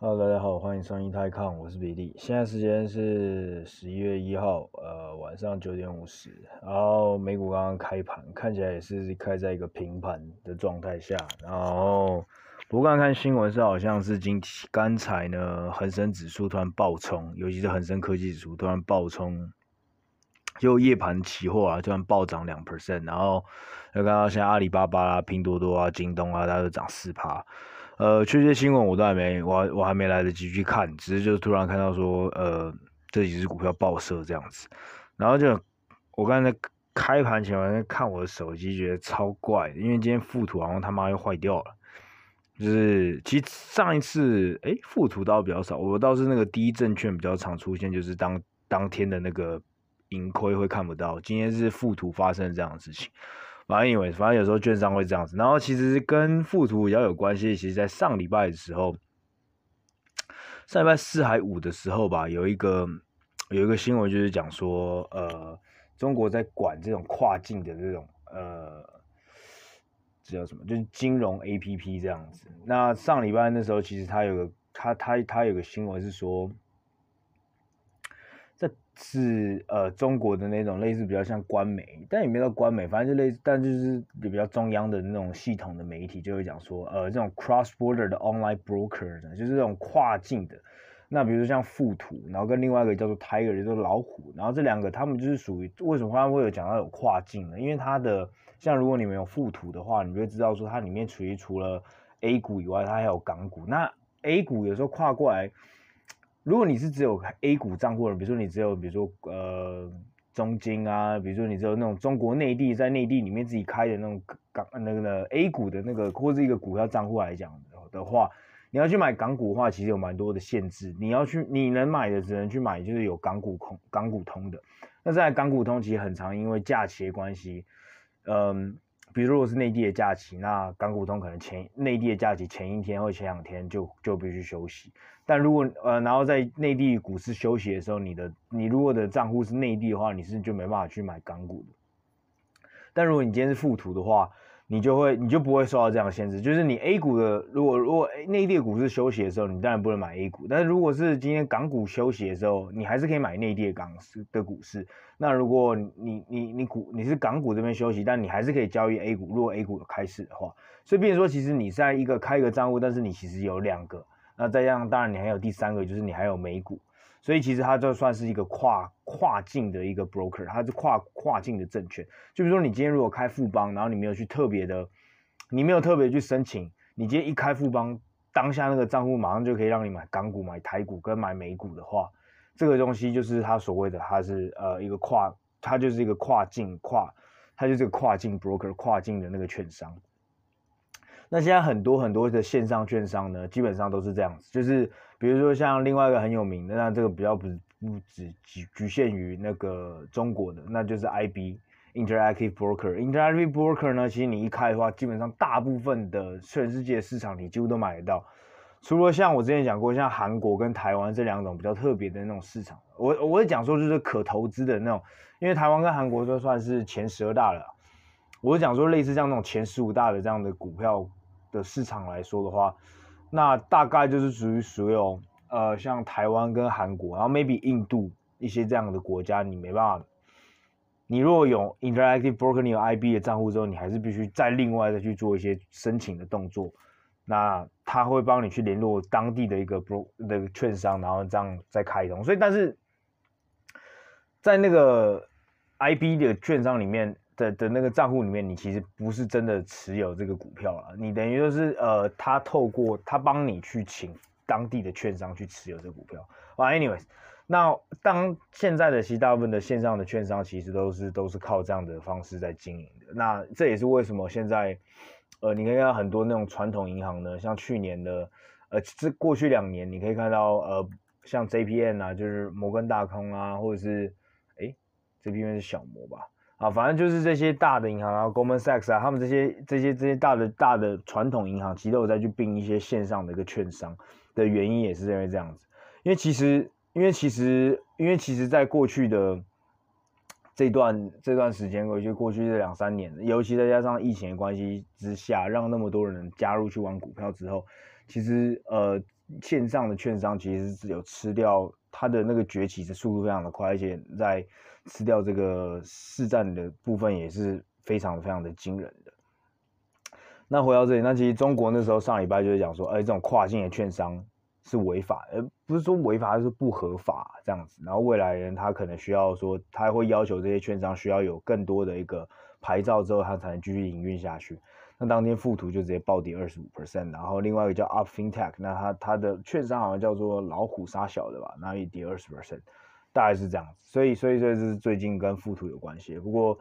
Hello，大家好，欢迎收听泰康，我是比利。现在时间是十一月一号，呃，晚上九点五十。然后美股刚刚开盘，看起来也是开在一个平盘的状态下。然后不过刚看新闻是好像是今刚才呢，恒生指数突然暴冲，尤其是恒生科技指数突然暴冲，就夜盘期货啊突然暴涨两 percent，然后又看到现在阿里巴巴啊、拼多多啊、京东啊，大家都涨四趴。呃，确切新闻我都还没，我我还没来得及去看，只是就突然看到说，呃，这几只股票爆射这样子，然后就我刚才开盘前我在看我的手机，觉得超怪，因为今天富途好像他妈又坏掉了，就是其实上一次，诶、欸，富途倒比较少，我倒是那个第一证券比较常出现，就是当当天的那个盈亏会看不到，今天是富途发生这样的事情。反正以为，反正有时候券商会这样子。然后其实跟附图比较有关系，其实在上礼拜的时候，上礼拜四还五的时候吧，有一个有一个新闻就是讲说，呃，中国在管这种跨境的这种呃，这叫什么？就是金融 APP 这样子。那上礼拜那时候，其实他有个他他他有个新闻是说。是呃中国的那种类似比较像官媒，但也没有官媒，反正就类似，但就是比较中央的那种系统的媒体就会讲说，呃，这种 cross border 的 online broker 呢，就是这种跨境的。那比如说像富途，然后跟另外一个叫做 Tiger，叫做老虎，然后这两个他们就是属于为什么他会有讲到有跨境呢？因为它的像如果你们有富途的话，你就会知道说它里面属于除了 A 股以外，它还有港股。那 A 股有时候跨过来。如果你是只有 A 股账户的，比如说你只有，比如说呃中金啊，比如说你只有那种中国内地在内地里面自己开的那种港那个呢 A 股的那个或者一个股票账户来讲的话，你要去买港股的话，其实有蛮多的限制。你要去你能买的只能去买就是有港股通港股通的。那在港股通其实很常因为假期关系，嗯。比如如果是内地的假期，那港股通可能前内地的假期前一天或前两天就就必须休息。但如果呃，然后在内地股市休息的时候，你的你如果的账户是内地的话，你是就没办法去买港股的。但如果你今天是附图的话，你就会，你就不会受到这样的限制，就是你 A 股的，如果如果内地的股市休息的时候，你当然不能买 A 股。但是如果是今天港股休息的时候，你还是可以买内地的港市的股市。那如果你你你股你是港股这边休息，但你还是可以交易 A 股。如果 A 股有开市的话，所以变说，其实你在一个开一个账户，但是你其实有两个。那再这样，当然你还有第三个，就是你还有美股。所以其实它就算是一个跨跨境的一个 broker，它是跨跨境的证券。就比如说你今天如果开富邦，然后你没有去特别的，你没有特别去申请，你今天一开富邦，当下那个账户马上就可以让你买港股、买台股跟买美股的话，这个东西就是它所谓的，它是呃一个跨，它就是一个跨境跨，它就是个跨境 broker，跨境的那个券商。那现在很多很多的线上券商呢，基本上都是这样子，就是比如说像另外一个很有名的，那这个比较不不只局局限于那个中国的，那就是 IB Interactive Broker。Interactive Broker 呢，其实你一开的话，基本上大部分的全世界市场你几乎都买得到，除了像我之前讲过，像韩国跟台湾这两种比较特别的那种市场，我我会讲说就是可投资的那种，因为台湾跟韩国都算是前十二大了，我讲说类似像那种前十五大的这样的股票。的市场来说的话，那大概就是属于所有呃，像台湾跟韩国，然后 maybe 印度一些这样的国家，你没办法。你如果有 Interactive Broker，你有 IB 的账户之后，你还是必须再另外再去做一些申请的动作。那他会帮你去联络当地的一个 bro 那个券商，然后这样再开通。所以，但是在那个 IB 的券商里面。的的那个账户里面，你其实不是真的持有这个股票了，你等于就是呃，他透过他帮你去请当地的券商去持有这个股票。啊，anyways，那当现在的其实大部分的线上的券商其实都是都是靠这样的方式在经营的。那这也是为什么现在呃，你可以看到很多那种传统银行呢，像去年的呃，这过去两年你可以看到呃，像 JPM 啊，就是摩根大通啊，或者是哎，JPM 是小摩吧。啊，反正就是这些大的银行啊，Goldman Sachs 啊，他们这些这些这些大的大的传统银行，其实都有在去并一些线上的一个券商的原因，也是因为这样子。因为其实，因为其实，因为其实，在过去的这段这段时间，过去过去这两三年，尤其再加上疫情的关系之下，让那么多人加入去玩股票之后，其实呃，线上的券商其实是有吃掉它的那个崛起的速度非常的快，而且在吃掉这个市占的部分也是非常非常的惊人的。那回到这里，那其实中国那时候上礼拜就是讲说，哎，这种跨境的券商是违法，而不是说违法，就是不合法这样子。然后未来人他可能需要说，他会要求这些券商需要有更多的一个牌照之后，他才能继续营运下去。那当天富途就直接暴跌二十五 percent，然后另外一个叫 Up FinTech，那它它的券商好像叫做老虎杀小的吧，那也跌二十 percent，大概是这样子。所以所以这是最近跟附图有关系。不过，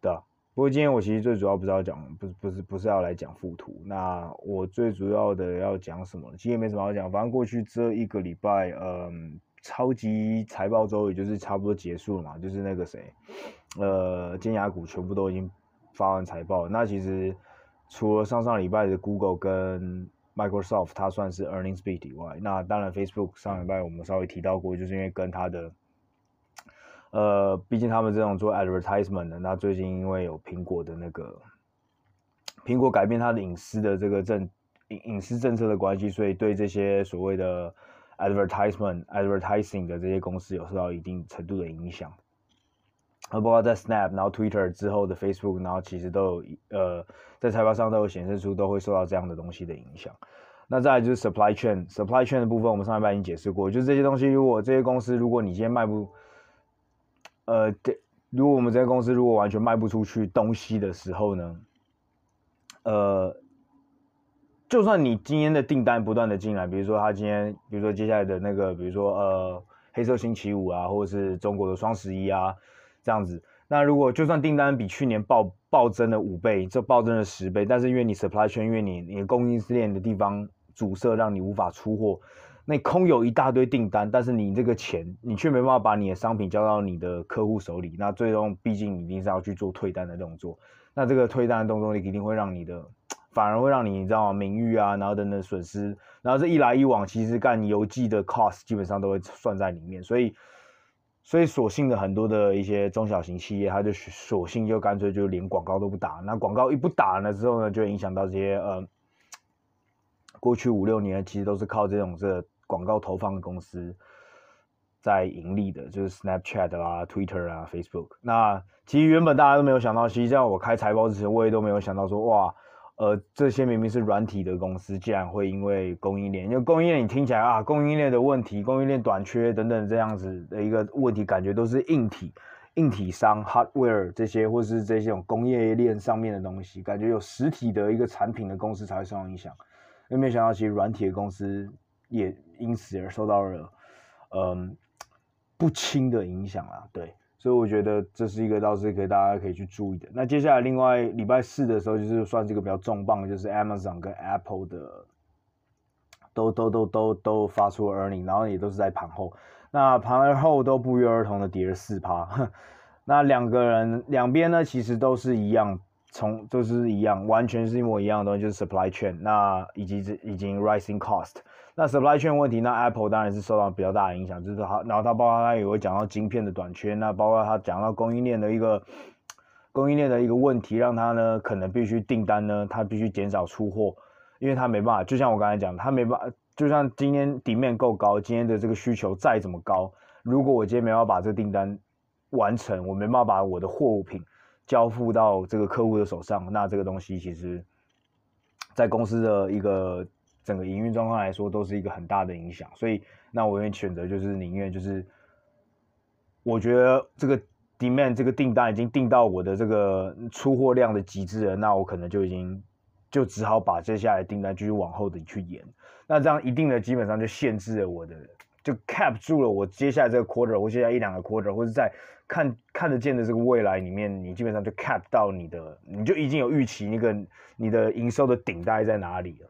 对，不过今天我其实最主要不是要讲，不是不是不是要来讲附图，那我最主要的要讲什么？其实也没什么好讲，反正过去这一个礼拜，嗯，超级财报周也就是差不多结束了嘛，就是那个谁，呃，尖牙股全部都已经发完财报，那其实。除了上上礼拜的 Google 跟 Microsoft，它算是 earnings beat 以外，那当然 Facebook 上礼拜我们稍微提到过，就是因为跟它的，呃，毕竟他们这种做 advertisement 的，那最近因为有苹果的那个苹果改变它的隐私的这个政隐私政策的关系，所以对这些所谓的 advertisement advertising 的这些公司有受到一定程度的影响。包括在 Snap，然后 Twitter 之后的 Facebook，然后其实都有呃，在财报上都有显示出都会受到这样的东西的影响。那再来就是 Supply Chain，Supply Chain 的部分，我们上礼拜已经解释过，就是这些东西，如果这些公司，如果你今天卖不，呃，对，如果我们这些公司如果完全卖不出去东西的时候呢，呃，就算你今天的订单不断的进来，比如说他今天，比如说接下来的那个，比如说呃，黑色星期五啊，或者是中国的双十一啊。这样子，那如果就算订单比去年暴暴增了五倍，这暴增了十倍，但是因为你 supply chain，因为你你供应链的地方阻塞，让你无法出货，那空有一大堆订单，但是你这个钱你却没办法把你的商品交到你的客户手里，那最终毕竟你一定是要去做退单的动作，那这个退单的动作你一定会让你的，反而会让你你知道吗？名誉啊，然后等等损失，然后这一来一往，其实干邮寄的 cost 基本上都会算在里面，所以。所以，索性的很多的一些中小型企业，他就索性就干脆就连广告都不打。那广告一不打了之后呢，就影响到这些呃，过去五六年其实都是靠这种这广告投放的公司在盈利的，就是 Snapchat 啦、Twitter 啊、Facebook。那其实原本大家都没有想到，其实在我开财报之前，我也都没有想到说哇。呃，这些明明是软体的公司，竟然会因为供应链，因为供应链你听起来啊，供应链的问题、供应链短缺等等这样子的一个问题，感觉都是硬体、硬体商 hardware 这些，或是这些种工业链上面的东西，感觉有实体的一个产品的公司才会受到影响。有没有想到，其实软体的公司也因此而受到了嗯不轻的影响啊？对。所以我觉得这是一个倒是可以大家可以去注意的。那接下来另外礼拜四的时候，就是算是一个比较重磅，就是 Amazon 跟 Apple 的都都都都都发出 earning，然后也都是在盘后。那盘后都不约而同的跌了四趴。那两个人两边呢，其实都是一样，从都是一样，完全是一模一样的东西，就是 supply chain，那以及这已经 rising cost。那 supply chain 问题，那 Apple 当然是受到比较大的影响，就是它，然后它包括它也会讲到晶片的短缺，那包括它讲到供应链的一个供应链的一个问题，让它呢可能必须订单呢，它必须减少出货，因为它没办法，就像我刚才讲，它没办法，就像今天底面够高，今天的这个需求再怎么高，如果我今天没办法把这个订单完成，我没办法把我的货物品交付到这个客户的手上，那这个东西其实，在公司的一个。整个营运状况来说，都是一个很大的影响，所以那我愿意选择就是宁愿就是，我觉得这个 demand 这个订单已经订到我的这个出货量的极致了，那我可能就已经就只好把接下来订单继续往后的去延，那这样一定的基本上就限制了我的，就 cap 住了我接下来这个 quarter 或接下来一两个 quarter 或者在看看得见的这个未来里面，你基本上就 cap 到你的，你就已经有预期那个你的营收的顶大概在哪里了。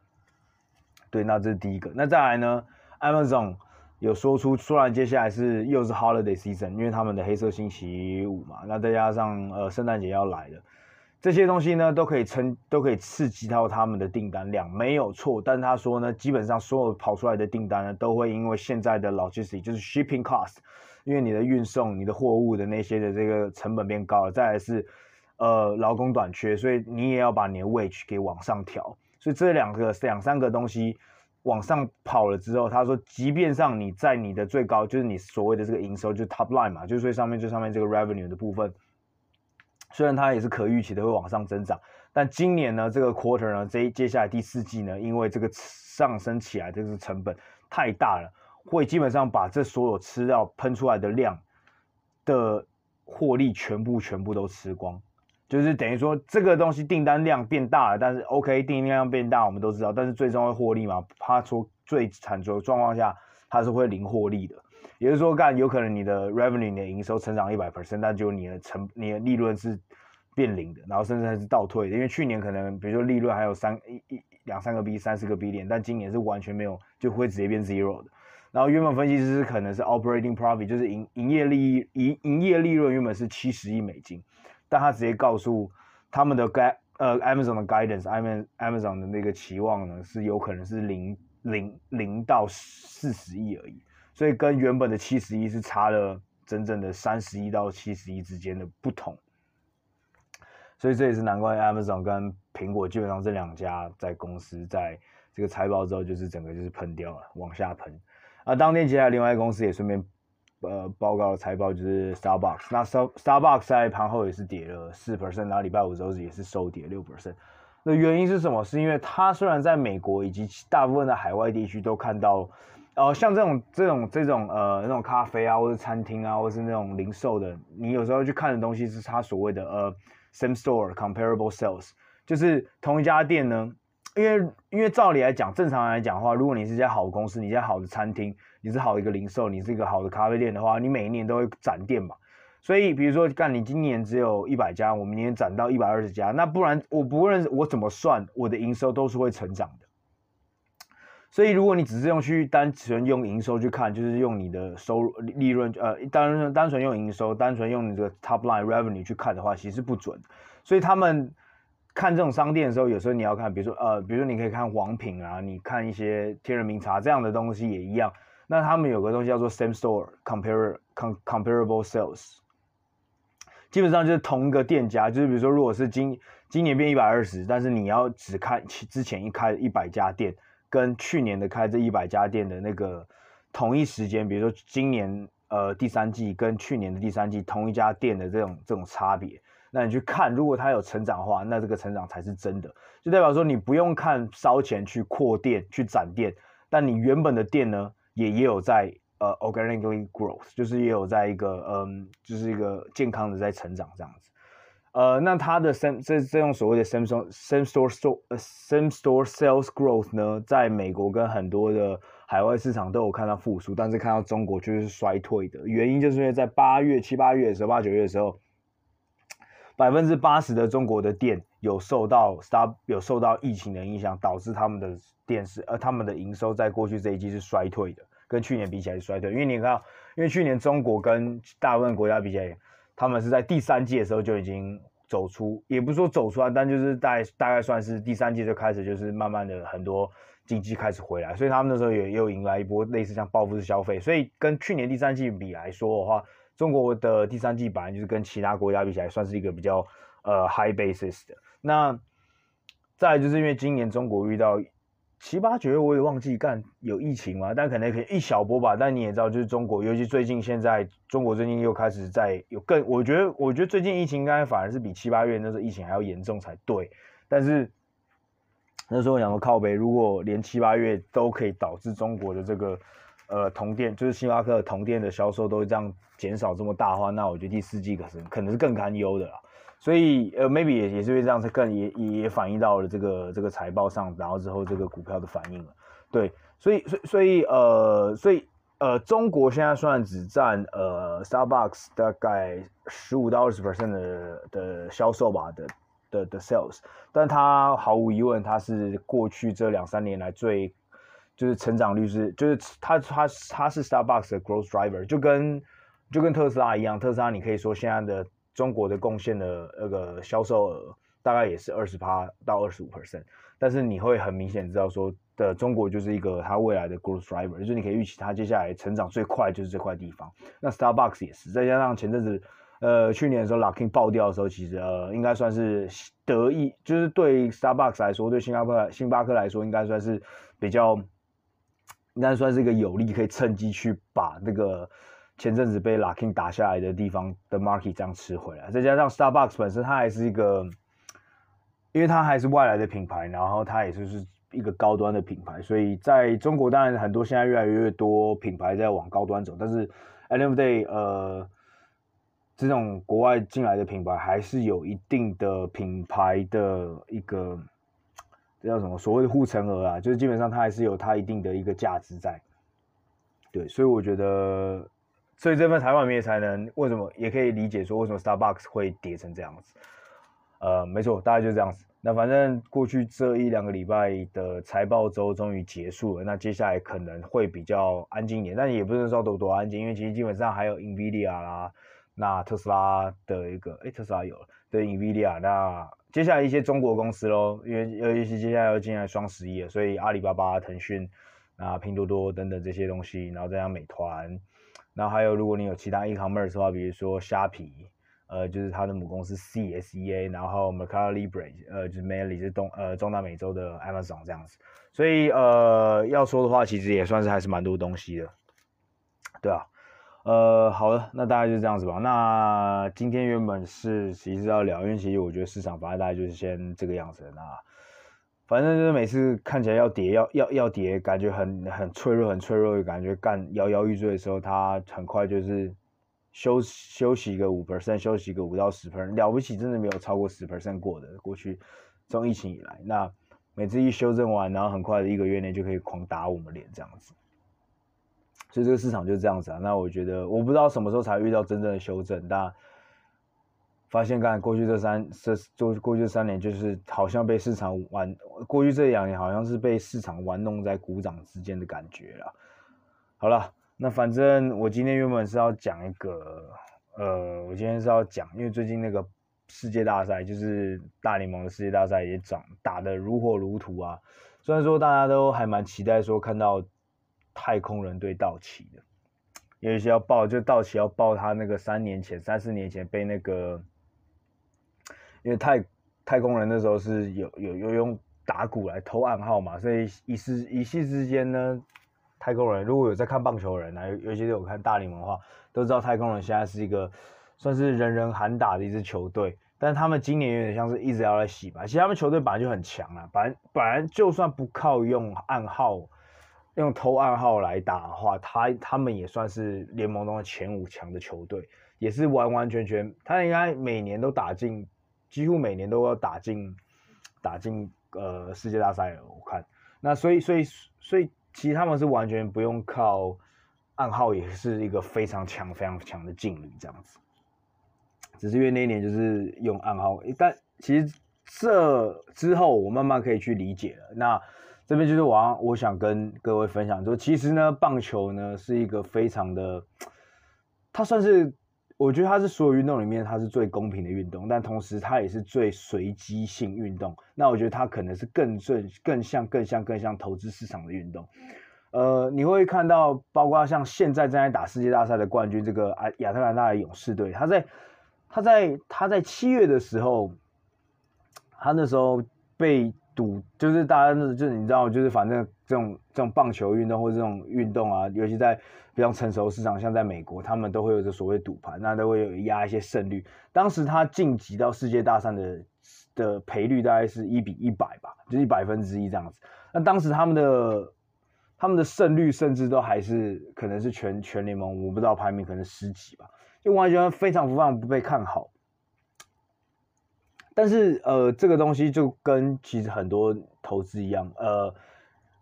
对，那这是第一个。那再来呢？Amazon 有说出，虽然接下来是又是 Holiday Season，因为他们的黑色星期五嘛，那再加上呃圣诞节要来了，这些东西呢都可以撑，都可以刺激到他们的订单量，没有错。但他说呢，基本上所有跑出来的订单呢，都会因为现在的 logistic，就是 Shipping Cost，因为你的运送、你的货物的那些的这个成本变高了，再来是呃劳工短缺，所以你也要把你的 Wage 给往上调。所以这两个两三个东西往上跑了之后，他说，即便上你在你的最高，就是你所谓的这个营收，就是 top line 嘛，就是最上面最上面这个 revenue 的部分，虽然它也是可预期的会往上增长，但今年呢，这个 quarter 呢，这接下来第四季呢，因为这个上升起来这个成本太大了，会基本上把这所有吃到喷出来的量的获利全部全部都吃光。就是等于说，这个东西订单量变大了，但是 OK，订单量变大，我们都知道，但是最终会获利嘛？怕说最惨的状况下，它是会零获利的。也就是说，干有可能你的 revenue、你的营收成长一百 percent，但就你的成、你的利润是变零的，然后甚至还是倒退的。因为去年可能比如说利润还有三一一两三个 B、三四个 B 点，但今年是完全没有，就会直接变 zero 的。然后原本分析师可能是 operating profit，就是营营业利益营营业利润原本是七十亿美金。但他直接告诉他们的该呃 Amazon 的 guidance，Amazon Amazon 的那个期望呢是有可能是零零零到四十亿而已，所以跟原本的七十亿是差了整整的三十亿到七十亿之间的不同，所以这也是难怪 Amazon 跟苹果基本上这两家在公司在这个财报之后就是整个就是喷掉了，往下喷啊，当天接下来另外一个公司也顺便。呃，报告了财报就是 Starbucks，那 Star Starbucks 在盘后也是跌了四 percent，然后礼拜五周日也是收跌六 percent。那原因是什么？是因为它虽然在美国以及大部分的海外地区都看到，呃，像这种这种这种呃那种咖啡啊，或者餐厅啊，或是那种零售的，你有时候去看的东西是它所谓的呃 same store comparable sales，就是同一家店呢。因为因为照理来讲，正常来讲的话，如果你是一家好公司，你一家好的餐厅，你是好一个零售，你是一个好的咖啡店的话，你每一年都会展店嘛。所以比如说，干你今年只有一百家，我明年展到一百二十家，那不然我不论我怎么算，我的营收都是会成长的。所以如果你只是用去单纯用营收去看，就是用你的收入利润，呃，单纯单纯用营收，单纯用你这个 top line revenue 去看的话，其实不准。所以他们。看这种商店的时候，有时候你要看，比如说呃，比如说你可以看王品啊，你看一些天人茗茶这样的东西也一样。那他们有个东西叫做 same store compare com comparable sales，基本上就是同一个店家，就是比如说如果是今今年变一百二十，但是你要只看之前一开一百家店，跟去年的开这一百家店的那个同一时间，比如说今年呃第三季跟去年的第三季同一家店的这种这种差别。那你去看，如果它有成长的话，那这个成长才是真的，就代表说你不用看烧钱去扩店去展店，但你原本的店呢，也也有在呃 organically growth，就是也有在一个嗯，就是一个健康的在成长这样子。呃，那它的 same 这这种所谓的 same store same store store same store sales growth 呢，在美国跟很多的海外市场都有看到复苏，但是看到中国就是衰退的原因，就是因为在八月七八月的时候，八九月的时候。百分之八十的中国的店有受到 Star 有受到疫情的影响，导致他们的电视呃他们的营收在过去这一季是衰退的，跟去年比起来是衰退。因为你看，因为去年中国跟大部分国家比起来，他们是在第三季的时候就已经走出，也不是说走出来，但就是大大概算是第三季就开始就是慢慢的很多经济开始回来，所以他们那时候也又迎来一波类似像报复式消费，所以跟去年第三季比来说的话。中国的第三季本来就是跟其他国家比起来，算是一个比较呃 high basis 的。那再就是因为今年中国遇到七八九月我也忘记干有疫情嘛，但可能可以一小波吧。但你也知道，就是中国，尤其最近现在中国最近又开始在有更，我觉得我觉得最近疫情应该反而是比七八月那时候疫情还要严重才对。但是那时候我想说靠北，如果连七八月都可以导致中国的这个。呃，同店就是星巴克同店的销售都会这样减少这么大的话，那我觉得第四季可是可能是更堪忧的啦。所以呃，maybe 也也是因为这样子更也也也反映到了这个这个财报上，然后之后这个股票的反应了。对，所以所以所以呃，所以呃，中国现在算只占呃 Starbucks 大概十五到二十 percent 的的销售吧的的的 sales，但它毫无疑问，它是过去这两三年来最。就是成长率是，就是它它它是 Starbucks 的 growth driver，就跟就跟特斯拉一样，特斯拉你可以说现在的中国的贡献的那个销售额大概也是二十趴到二十五 percent，但是你会很明显知道说的中国就是一个它未来的 growth driver，就是你可以预期它接下来成长最快就是这块地方。那 Starbucks 也是，再加上前阵子呃去年的时候 Luckin 爆掉的时候，其实呃应该算是得意，就是对 Starbucks 来说，对星巴克星巴克来说应该算是比较。应该算是一个有利，可以趁机去把那个前阵子被 Luckin 打下来的地方的 market 这样吃回来。再加上 Starbucks 本身它还是一个，因为它还是外来的品牌，然后它也就是一个高端的品牌，所以在中国当然很多现在越来越多品牌在往高端走，但是 at the end of day 呃。这种国外进来的品牌还是有一定的品牌的一个，这叫什么？所谓的护城河啊，就是基本上它还是有它一定的一个价值在。对，所以我觉得，所以这份财报面才能为什么也可以理解说为什么 Starbucks 会跌成这样子。呃，没错，大概就是这样子。那反正过去这一两个礼拜的财报周终于结束了，那接下来可能会比较安静一点，但也不是说多多安静，因为其实基本上还有 Nvidia 啦。那特斯拉的一个，哎，特斯拉有了，对，NVIDIA。那接下来一些中国公司喽，因为尤其是接下来要进来双十一了，所以阿里巴巴、腾讯、啊拼多多等等这些东西，然后再加美团，然后还有如果你有其他 e-commerce 的话，比如说虾皮，呃，就是它的母公司 CSEA，然后 Mercado Libre，呃，就是 mainly 是东呃中南美洲的 Amazon 这样子。所以呃要说的话，其实也算是还是蛮多东西的，对啊。呃，好的，那大概就这样子吧。那今天原本是其实要聊，因为其实我觉得市场反正大概就是先这个样子。那反正就是每次看起来要跌，要要要跌，感觉很很脆弱，很脆弱的感觉，干摇摇欲坠的时候，它很快就是休休息一个五 percent，休息一个五到十 percent，了不起，真的没有超过十 percent 过的。过去从疫情以来，那每次一修正完，然后很快的一个月内就可以狂打我们脸这样子。所以这个市场就是这样子啊。那我觉得，我不知道什么时候才遇到真正的修正，但发现刚才过去这三这就过去三年，就是好像被市场玩，过去这两年好像是被市场玩弄在股掌之间的感觉了。好了，那反正我今天原本是要讲一个，呃，我今天是要讲，因为最近那个世界大赛，就是大联盟的世界大赛也涨打得如火如荼啊。虽然说大家都还蛮期待说看到。太空人队道奇的，有一些要报，就道奇要报他那个三年前、三四年前被那个，因为太太空人那时候是有有有用打鼓来偷暗号嘛，所以一时一夕之间呢，太空人如果有在看棒球人啊，尤其是有看大联盟的话，都知道太空人现在是一个算是人人喊打的一支球队，但他们今年有点像是一直要来洗白，其实他们球队本来就很强啊，本来本来就算不靠用暗号。用偷暗号来打的话，他他们也算是联盟中的前五强的球队，也是完完全全，他应该每年都打进，几乎每年都要打进，打进呃世界大赛。我看，那所以所以所以其实他们是完全不用靠暗号，也是一个非常强非常强的劲旅这样子。只是因为那一年就是用暗号，但其实这之后我慢慢可以去理解了。那。这边就是我我想跟各位分享，就其实呢，棒球呢是一个非常的，它算是我觉得它是所有运动里面它是最公平的运动，但同时它也是最随机性运动。那我觉得它可能是更正、更像、更像、更像投资市场的运动。呃，你会看到，包括像现在正在打世界大赛的冠军这个亚亚特兰大的勇士队，他在他在他在七月的时候，他那时候被。赌就是大家，就是你知道，就是反正这种这种棒球运动或者这种运动啊，尤其在比较成熟市场，像在美国，他们都会有这所谓赌盘，那都会有压一些胜率。当时他晋级到世界大赛的的赔率大概是一比一百吧，就是一百分之一这样子。那当时他们的他们的胜率甚至都还是可能是全全联盟，我不知道排名可能十几吧，就完全非常非常不被看好。但是呃，这个东西就跟其实很多投资一样，呃，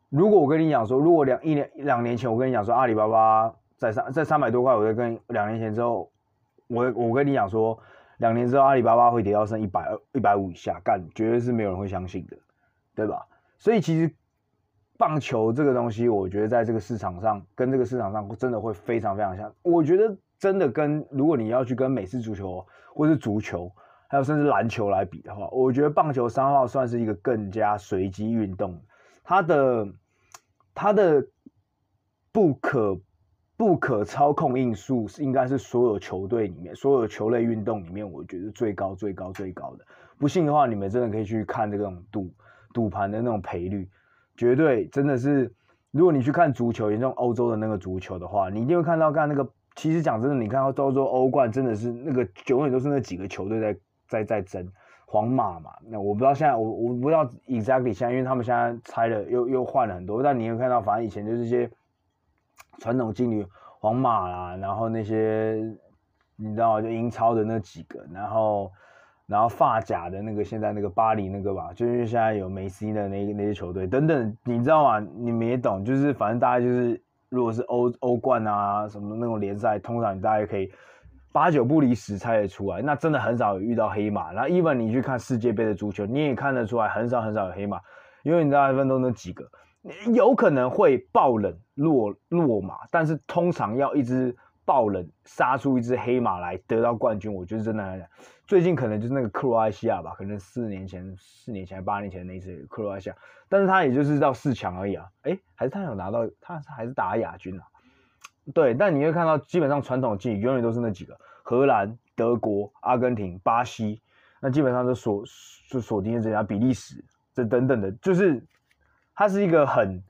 如果我跟你讲说，如果两一年两年前我跟你讲说阿里巴巴在三在三百多块，我再跟两年前之后，我我跟你讲说，两年之后阿里巴巴会跌到剩一百二一百五以下，干绝对是没有人会相信的，对吧？所以其实棒球这个东西，我觉得在这个市场上跟这个市场上真的会非常非常像。我觉得真的跟如果你要去跟美式足球或是足球。还有甚至篮球来比的话，我觉得棒球三号算是一个更加随机运动，它的它的不可不可操控因素是应该是所有球队里面所有球类运动里面，我觉得最高最高最高的。不信的话，你们真的可以去看这种赌赌盘的那种赔率，绝对真的是如果你去看足球，也像欧洲的那个足球的话，你一定会看到，看那个。其实讲真的，你看到欧洲欧冠真的是那个永远都是那几个球队在在在争皇马嘛。那我不知道现在我我不知道 exactly 现在，因为他们现在拆了又又换了很多。但你有看到，反正以前就是一些传统劲旅皇马啦，然后那些你知道就英超的那几个，然后然后法甲的那个现在那个巴黎那个吧，就是现在有梅西的那那些球队等等，你知道吗？你们也懂，就是反正大家就是。如果是欧欧冠啊什么那种联赛，通常你大概可以八九不离十猜得出来。那真的很少有遇到黑马。那 even 你去看世界杯的足球，你也看得出来，很少很少有黑马，因为你大部分都那几个，有可能会爆冷落落马，但是通常要一支爆冷杀出一只黑马来得到冠军，我觉得真的很难。最近可能就是那个克罗埃西亚吧，可能四年前、四年前、八年前那一次克罗埃西亚，但是他也就是到四强而已啊，诶，还是他有拿到，他还是打亚军啊。对，但你会看到基本上传统技永远都是那几个：荷兰、德国、阿根廷、巴西，那基本上就锁就锁定这家比利时这等等的，就是它是一个很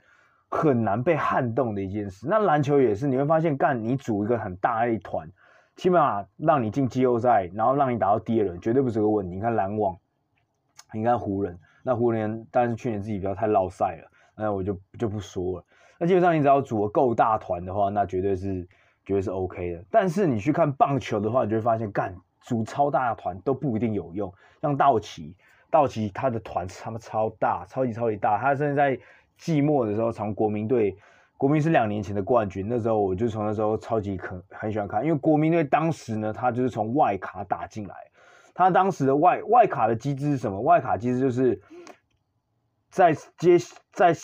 很难被撼动的一件事。那篮球也是，你会发现，干你组一个很大一团。起码让你进季后赛，然后让你打到第二轮，绝对不是个问题。你看篮网，你看湖人，那湖人但是去年自己不要太落赛了，那我就就不说了。那基本上你只要组个够大团的话，那绝对是绝对是 OK 的。但是你去看棒球的话，你就会发现，干组超大的团都不一定有用。像道奇，道奇他的团他妈超大，超级超级大，他甚至在季末的时候从国民队。国民是两年前的冠军，那时候我就从那时候超级很很喜欢看，因为国民队当时呢，他就是从外卡打进来，他当时的外外卡的机制是什么？外卡机制就是在接在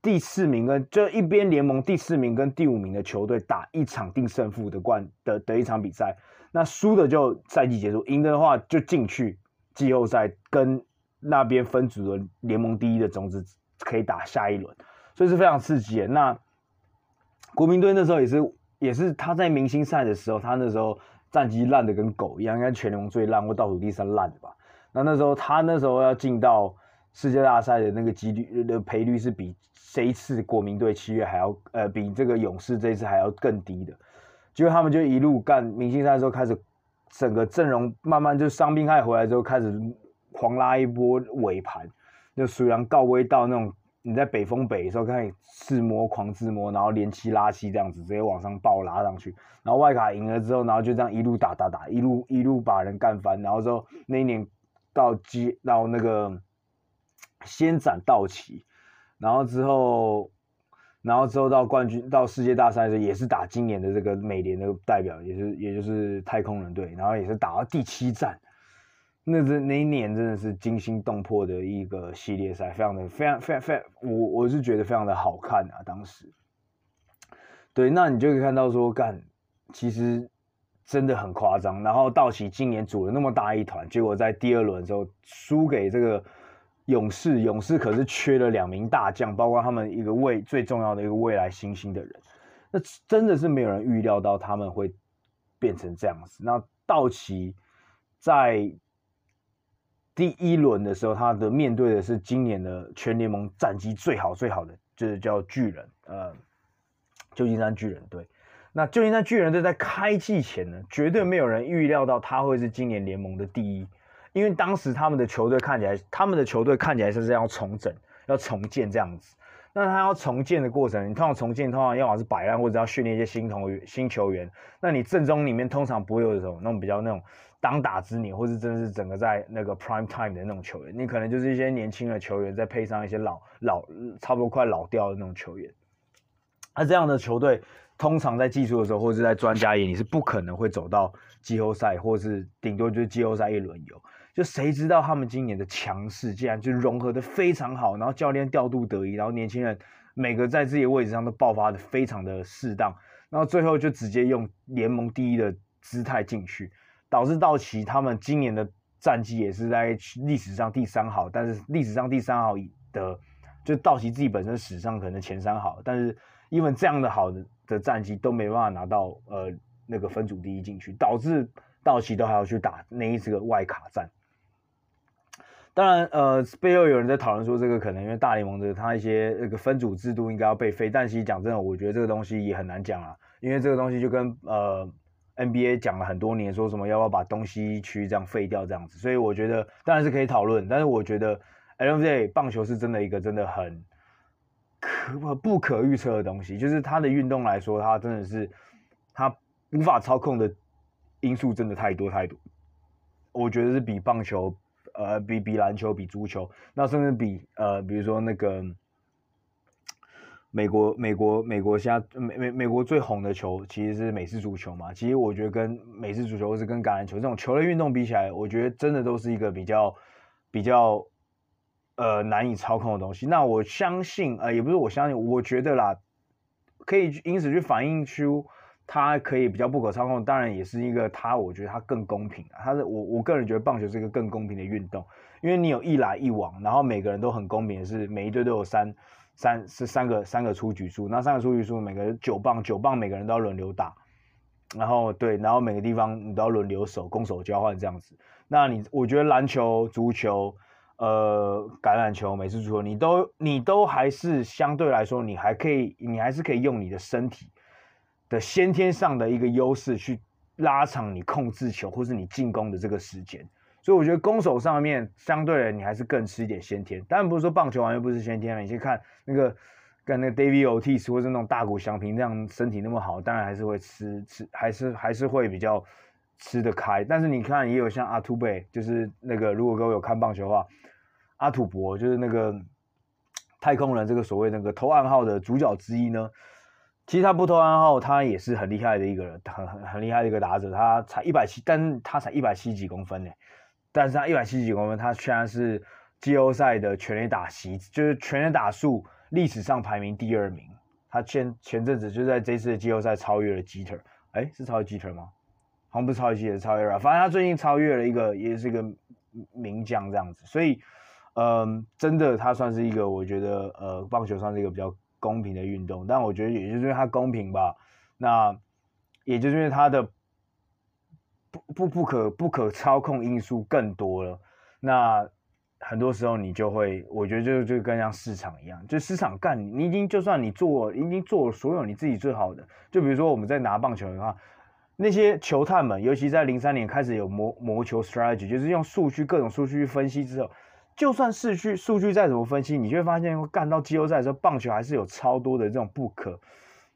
第四名跟就一边联盟第四名跟第五名的球队打一场定胜负的冠的的一场比赛，那输的就赛季结束，赢的话就进去季后赛跟那边分组的联盟第一的种子可以打下一轮，所以是非常刺激的。那国民队那时候也是，也是他在明星赛的时候，他那时候战绩烂的跟狗一样，应该全联盟最烂或倒数第三烂的吧。那那时候他那时候要进到世界大赛的那个几率的赔率是比这一次国民队七月还要呃比这个勇士这一次还要更低的。结果他们就一路干明星赛的时候开始，整个阵容慢慢就伤病开始回来之后开始狂拉一波尾盘，就属于告威到那种。你在北风北的时候开始自摸狂自摸，然后连七拉七这样子直接往上爆拉上去，然后外卡赢了之后，然后就这样一路打打打，一路一路把人干翻，然后之后那一年到接到那个先斩道奇，然后之后然后之后到冠军到世界大赛的时候也是打今年的这个美联的代表，也是也就是太空人队，然后也是打到第七战。那是那一年真的是惊心动魄的一个系列赛，非常的非常非常非常，我我是觉得非常的好看啊。当时，对，那你就可以看到说，干，其实真的很夸张。然后道奇今年组了那么大一团，结果在第二轮的时候输给这个勇士，勇士可是缺了两名大将，包括他们一个未最重要的一个未来新星的人，那真的是没有人预料到他们会变成这样子。那道奇在。第一轮的时候，他的面对的是今年的全联盟战绩最好最好的，就是叫巨人，呃，旧金山巨人队。那旧金山巨人队在开季前呢，绝对没有人预料到他会是今年联盟的第一，因为当时他们的球队看起来，他们的球队看起来是这样重整，要重建这样子。那他要重建的过程，你通常重建通常要么是摆烂，或者要训练一些新同新球员。那你阵中里面通常不会有这种那种比较那种。当打之年，或是真的是整个在那个 prime time 的那种球员，你可能就是一些年轻的球员，再配上一些老老差不多快老掉的那种球员。那这样的球队，通常在技术的时候，或者是在专家眼里，是不可能会走到季后赛，或是顶多就是季后赛一轮游。就谁知道他们今年的强势，竟然就融合的非常好，然后教练调度得宜，然后年轻人每个在自己的位置上都爆发的非常的适当，然后最后就直接用联盟第一的姿态进去。导致道奇他们今年的战绩也是在历史上第三好，但是历史上第三好的，就道奇自己本身史上可能前三好，但是因为这样的好的的战绩都没办法拿到呃那个分组第一进去，导致道奇都还要去打那一次的外卡战。当然，呃，背后有人在讨论说，这个可能因为大联盟的他一些那个分组制度应该要被废，但其实讲真的，我觉得这个东西也很难讲啊，因为这个东西就跟呃 NBA 讲了很多年，说什么要不要把东西区这样废掉这样子，所以我觉得当然是可以讨论，但是我觉得 NBA 棒球是真的一个真的很可不可预测的东西，就是它的运动来说，它真的是它无法操控的因素真的太多太多，我觉得是比棒球。呃，比比篮球，比足球，那甚至比呃，比如说那个美国，美国，美国现在美美美国最红的球其实是美式足球嘛。其实我觉得跟美式足球或是跟橄榄球这种球类运动比起来，我觉得真的都是一个比较比较呃难以操控的东西。那我相信，呃，也不是我相信，我觉得啦，可以因此去反映出。它可以比较不可操控，当然也是一个它，我觉得它更公平啊。它是我我个人觉得棒球是一个更公平的运动，因为你有一来一往，然后每个人都很公平是每一队都有三三是三个三个出局数，那三个出局数每个九棒九棒每个人都要轮流打，然后对，然后每个地方你都要轮流守攻守交换这样子。那你我觉得篮球、足球、呃橄榄球、美式足球，你都你都还是相对来说，你还可以你还是可以用你的身体。的先天上的一个优势去拉长你控制球或是你进攻的这个时间，所以我觉得攻守上面相对的你还是更吃一点先天。当然不是说棒球完全不是先天了，你去看那个跟那个 David Ortiz 或是那种大谷翔平这样身体那么好，当然还是会吃吃，还是还是会比较吃得开。但是你看也有像阿土贝，就是那个如果各位有看棒球的话，阿土伯就是那个太空人这个所谓那个投暗号的主角之一呢。其实他不投暗号，他也是很厉害的一个人，很很很厉害的一个打者。他才一百七，但是他才一百七几公分呢。但是他一百七几公分，他虽然是季后赛的全垒打席，就是全垒打数历史上排名第二名。他前前阵子就在这次的季后赛超越了吉特，哎，是超越吉特吗？好像不是超越吉特，超越了。反正他最近超越了一个，也是一个名将这样子。所以，嗯，真的他算是一个，我觉得呃，棒球算是一个比较。公平的运动，但我觉得也就是因为它公平吧，那也就是因为它的不不不可不可操控因素更多了，那很多时候你就会，我觉得就就跟像市场一样，就市场干，你已经就算你做，已经做了所有你自己最好的，就比如说我们在拿棒球的话，那些球探们，尤其在零三年开始有魔魔球 strategy，就是用数据各种数据去分析之后。就算数据数据再怎么分析，你就会发现，干到季后赛的时候，棒球还是有超多的这种不可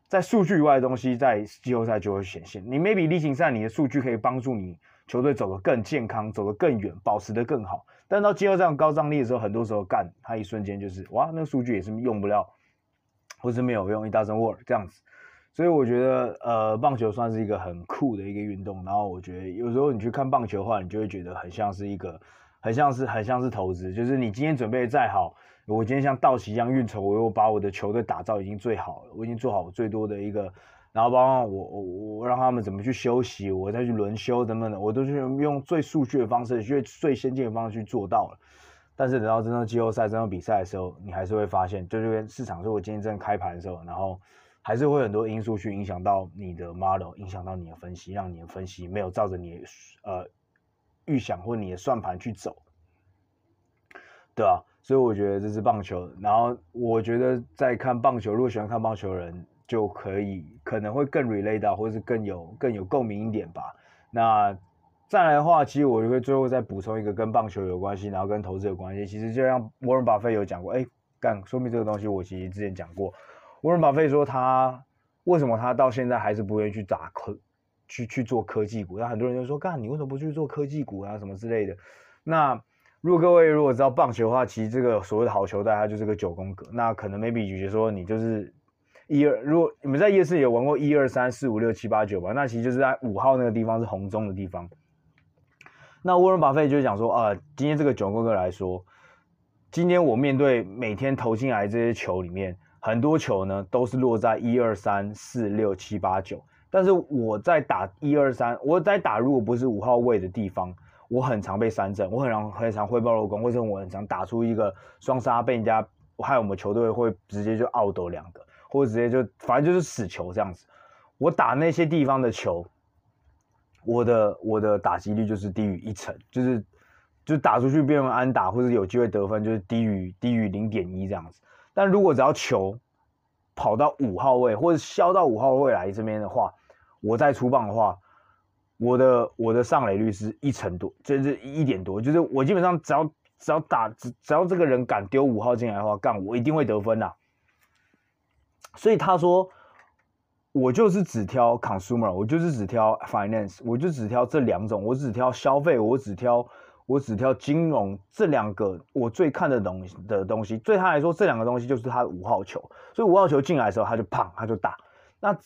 在数据以外的东西，在季后赛就会显现。你 maybe 例行赛你的数据可以帮助你球队走得更健康，走得更远，保持得更好。但到季后赛高张力的时候，很多时候干它一瞬间就是哇，那个数据也是用不了，或是没有用，it doesn't work 这样子。所以我觉得，呃，棒球算是一个很酷的一个运动。然后我觉得有时候你去看棒球的话，你就会觉得很像是一个。很像是很像是投资，就是你今天准备再好，我今天像道奇一样运筹，我又把我的球队打造已经最好了，我已经做好我最多的一个，然后包括我我我让他们怎么去休息，我再去轮休等等的，我都是用最数据的方式，最最先进的方式去做到了。但是等到真正季后赛、真正比赛的时候，你还是会发现，就是跟市场说，我今天真的开盘的时候，然后还是会很多因素去影响到你的 model，影响到你的分析，让你的分析没有照着你呃。预想或你的算盘去走，对啊，所以我觉得这是棒球。然后我觉得在看棒球，如果喜欢看棒球的人，就可以可能会更 relate 到，或是更有更有共鸣一点吧。那再来的话，其实我就会最后再补充一个跟棒球有关系，然后跟投资有关系。其实就像沃伦·巴菲有讲过，哎，干，说明这个东西我其实之前讲过。沃伦·巴菲说他为什么他到现在还是不愿意去打科。去去做科技股，那很多人就说：“干，你为什么不去做科技股啊？什么之类的？”那如果各位如果知道棒球的话，其实这个所谓的好球带，它就是个九宫格。那可能 maybe 比如说你就是一二，如果你们在夜市有玩过一二三四五六七八九吧，那其实就是在五号那个地方是红中的地方。那沃伦巴菲就讲说啊，今天这个九宫格来说，今天我面对每天投进来这些球里面，很多球呢都是落在一二三四六七八九。但是我在打一二三，我在打如果不是五号位的地方，我很常被三振，我很常很常挥暴落空，或者我很常打出一个双杀被人家，害我们球队会直接就 out 两个，或者直接就反正就是死球这样子。我打那些地方的球，我的我的打击率就是低于一成，就是就打出去变成安打或者有机会得分，就是低于低于零点一这样子。但如果只要球跑到五号位或者削到五号位来这边的话，我再出棒的话，我的我的上垒率是一成多，就是一点多，就是我基本上只要只要打只只要这个人敢丢五号进来的话，干我一定会得分的。所以他说，我就是只挑 consumer，我就是只挑 finance，我就只挑这两种，我只挑消费，我只挑我只挑金融这两个我最看的东西的东西。对他来说，这两个东西就是他的五号球，所以五号球进来的时候，他就砰，他就打。那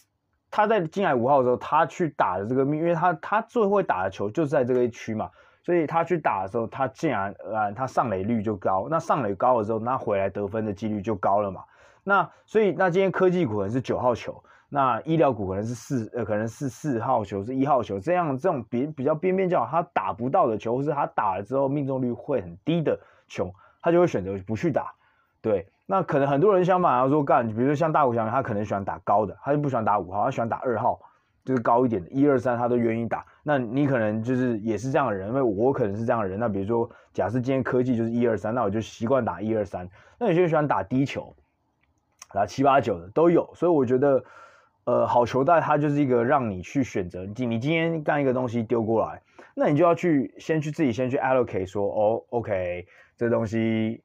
他在进来五号的时候，他去打的这个命，因为他他最会打的球就是在这个区嘛，所以他去打的时候，他竟然啊他上垒率就高，那上垒高了之后，那回来得分的几率就高了嘛。那所以那今天科技股可能是九号球，那医疗股可能是四呃可能是四号球是一号球，这样这种比比较边边角他打不到的球，或是他打了之后命中率会很低的球，他就会选择不去打。对，那可能很多人相反，他说干，比如说像大谷翔，他可能喜欢打高的，他就不喜欢打五号，他喜欢打二号，就是高一点的，一二三他都愿意打。那你可能就是也是这样的人，因为我可能是这样的人。那比如说，假设今天科技就是一二三，那我就习惯打一二三。那有些人喜欢打低球。啊，七八九的都有，所以我觉得，呃，好球带它就是一个让你去选择。你你今天干一个东西丢过来，那你就要去先去自己先去 allocate 说，哦，OK，这东西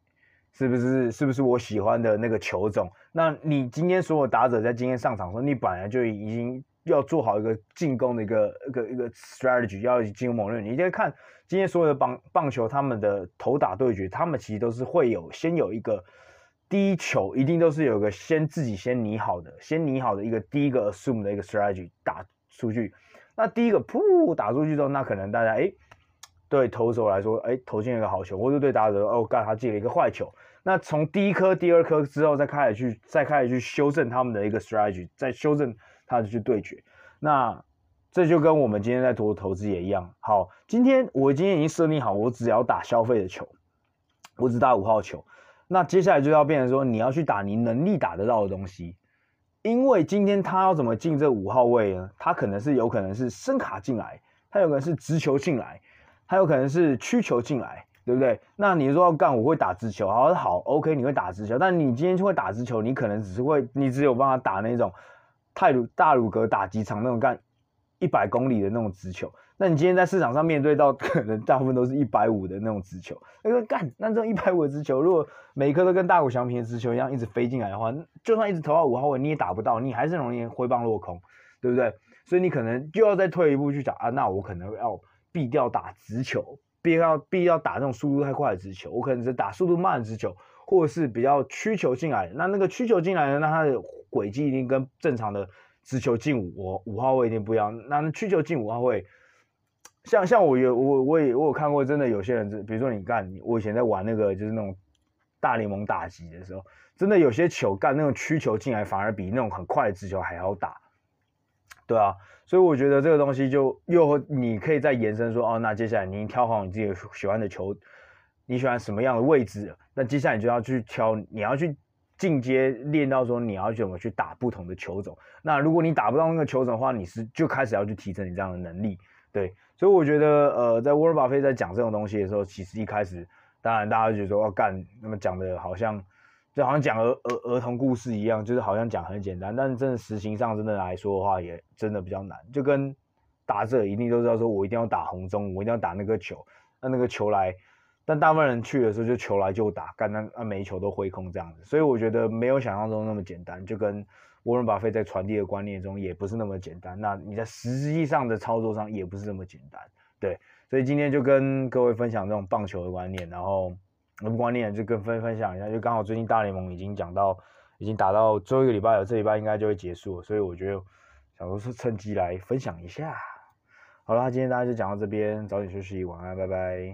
是不是是不是我喜欢的那个球种？那你今天所有打者在今天上场的时候，你本来就已经要做好一个进攻的一个一个一个 strategy，要进攻猛练。你应该看今天所有的棒棒球，他们的投打对决，他们其实都是会有先有一个。第一球一定都是有个先自己先拟好的，先拟好的一个第一个 assume 的一个 strategy 打出去。那第一个噗打出去之后，那可能大家哎，对投手来说哎投进了一个好球，或者对打者哦干他进了一个坏球。那从第一颗、第二颗之后再开始去再开始去修正他们的一个 strategy，再修正他的去对决。那这就跟我们今天在投投资也一样。好，今天我今天已经设定好，我只要打消费的球，我只打五号球。那接下来就要变成说，你要去打你能力打得到的东西，因为今天他要怎么进这五号位呢？他可能是有可能是伸卡进来，他有可能是直球进来，他有可能是曲球进来，对不对？那你说要干，我会打直球，好，好，OK，你会打直球，但你今天就会打直球，你可能只是会，你只有办法打那种太鲁大鲁格打击场那种干一百公里的那种直球。那你今天在市场上面对到可能大部分都是一百五的那种直球，那个干，那这种一百五的直球，如果每一颗都跟大谷翔平的直球一样一直飞进来的话，就算一直投到五号位，你也打不到，你还是容易挥棒落空，对不对？所以你可能就要再退一步去讲啊，那我可能要避掉打直球，避掉避掉打这种速度太快的直球，我可能是打速度慢的直球，或者是比较曲球进来的。那那个曲球进来的，那它的轨迹一定跟正常的直球进五五号位一定不一样。那曲球进五号位。像像我有我我也我有看过，真的有些人，比如说你干，我以前在玩那个就是那种大联盟打击的时候，真的有些球干那种曲球进来，反而比那种很快的直球还要打，对啊，所以我觉得这个东西就又你可以再延伸说，哦，那接下来你挑好你自己喜欢的球，你喜欢什么样的位置，那接下来你就要去挑，你要去进阶练到说你要怎么去打不同的球种，那如果你打不到那个球种的话，你是就开始要去提升你这样的能力。对，所以我觉得，呃，在沃伦巴菲在讲这种东西的时候，其实一开始，当然大家就觉得说要干，那么讲的好像，就好像讲儿儿儿童故事一样，就是好像讲很简单，但真的实行上真的来说的话，也真的比较难。就跟打者一定都知道说，我一定要打红中，我一定要打那个球，那那个球来，但大部分人去的时候就球来就打，干那那每一球都挥空这样子。所以我觉得没有想象中那么简单，就跟。沃伦·巴菲在传递的观念中也不是那么简单，那你在实际上的操作上也不是那么简单，对，所以今天就跟各位分享这种棒球的观念，然后我们观念就跟分分享一下，就刚好最近大联盟已经讲到，已经打到最后一个礼拜了，这礼拜应该就会结束，所以我觉得想说是趁机来分享一下。好啦，今天大家就讲到这边，早点休息，晚安，拜拜。